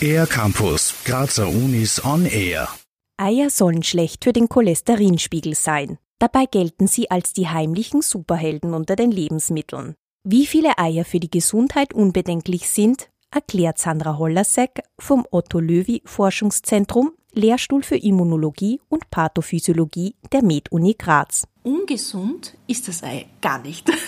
Air Campus, Grazer Unis on Air. Eier sollen schlecht für den Cholesterinspiegel sein. Dabei gelten sie als die heimlichen Superhelden unter den Lebensmitteln. Wie viele Eier für die Gesundheit unbedenklich sind, erklärt Sandra Hollasek vom Otto Löwy Forschungszentrum Lehrstuhl für Immunologie und Pathophysiologie der Med-Uni Graz. Ungesund ist das Ei gar nicht.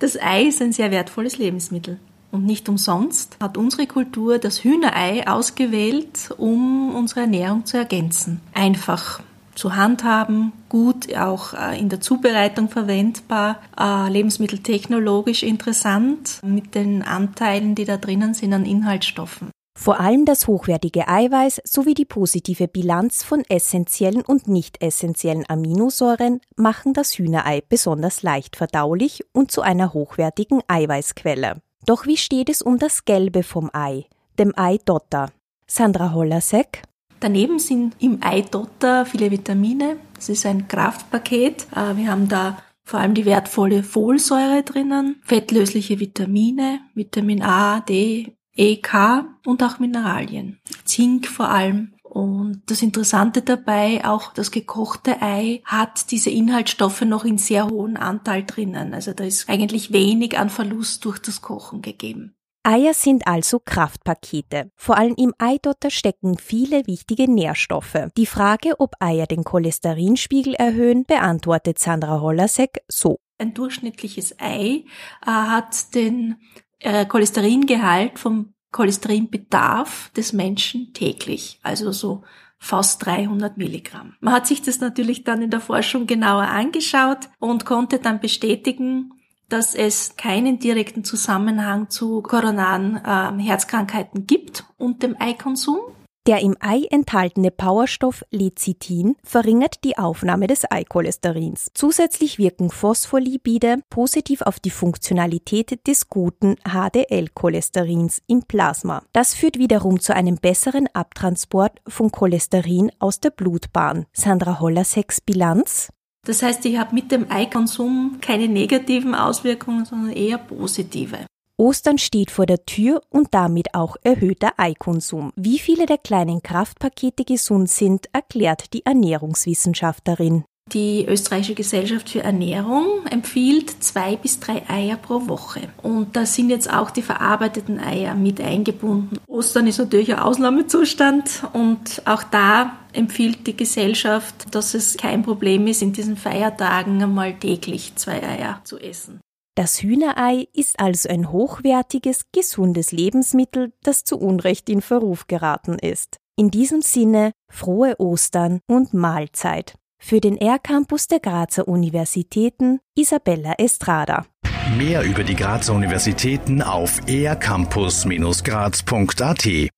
Das Ei ist ein sehr wertvolles Lebensmittel. Und nicht umsonst hat unsere Kultur das Hühnerei ausgewählt, um unsere Ernährung zu ergänzen. Einfach zu handhaben, gut auch äh, in der Zubereitung verwendbar, äh, lebensmitteltechnologisch interessant mit den Anteilen, die da drinnen sind an Inhaltsstoffen. Vor allem das hochwertige Eiweiß sowie die positive Bilanz von essentiellen und nicht essentiellen Aminosäuren machen das Hühnerei besonders leicht verdaulich und zu einer hochwertigen Eiweißquelle. Doch wie steht es um das Gelbe vom Ei, dem Eidotter? Sandra Hollasek. Daneben sind im Eidotter viele Vitamine. Das ist ein Kraftpaket. Äh, wir haben da vor allem die wertvolle Folsäure drinnen, fettlösliche Vitamine, Vitamin A, D, EK und auch Mineralien. Zink vor allem. Und das Interessante dabei, auch das gekochte Ei hat diese Inhaltsstoffe noch in sehr hohen Anteil drinnen. Also da ist eigentlich wenig an Verlust durch das Kochen gegeben. Eier sind also Kraftpakete. Vor allem im Eidotter stecken viele wichtige Nährstoffe. Die Frage, ob Eier den Cholesterinspiegel erhöhen, beantwortet Sandra Hollasek so. Ein durchschnittliches Ei äh, hat den äh, Cholesteringehalt vom Cholesterinbedarf des Menschen täglich, also so fast 300 Milligramm. Man hat sich das natürlich dann in der Forschung genauer angeschaut und konnte dann bestätigen, dass es keinen direkten Zusammenhang zu koronaren äh, Herzkrankheiten gibt und dem Eikonsum. Der im Ei enthaltene Powerstoff Lecithin verringert die Aufnahme des Eicholesterins. Zusätzlich wirken Phospholipide positiv auf die Funktionalität des guten HDL-Cholesterins im Plasma. Das führt wiederum zu einem besseren Abtransport von Cholesterin aus der Blutbahn. Sandra Hollerseks Bilanz das heißt, ich habe mit dem Eikonsum keine negativen Auswirkungen, sondern eher positive. Ostern steht vor der Tür und damit auch erhöhter Eikonsum. Wie viele der kleinen Kraftpakete gesund sind, erklärt die Ernährungswissenschaftlerin. Die österreichische Gesellschaft für Ernährung empfiehlt zwei bis drei Eier pro Woche. Und da sind jetzt auch die verarbeiteten Eier mit eingebunden. Ostern ist natürlich ein Ausnahmezustand und auch da empfiehlt die Gesellschaft, dass es kein Problem ist, in diesen Feiertagen einmal täglich zwei Eier zu essen. Das Hühnerei ist also ein hochwertiges, gesundes Lebensmittel, das zu Unrecht in Verruf geraten ist. In diesem Sinne frohe Ostern und Mahlzeit. Für den R-Campus der Grazer Universitäten Isabella Estrada. Mehr über die Grazer Universitäten auf ercampus-graz.at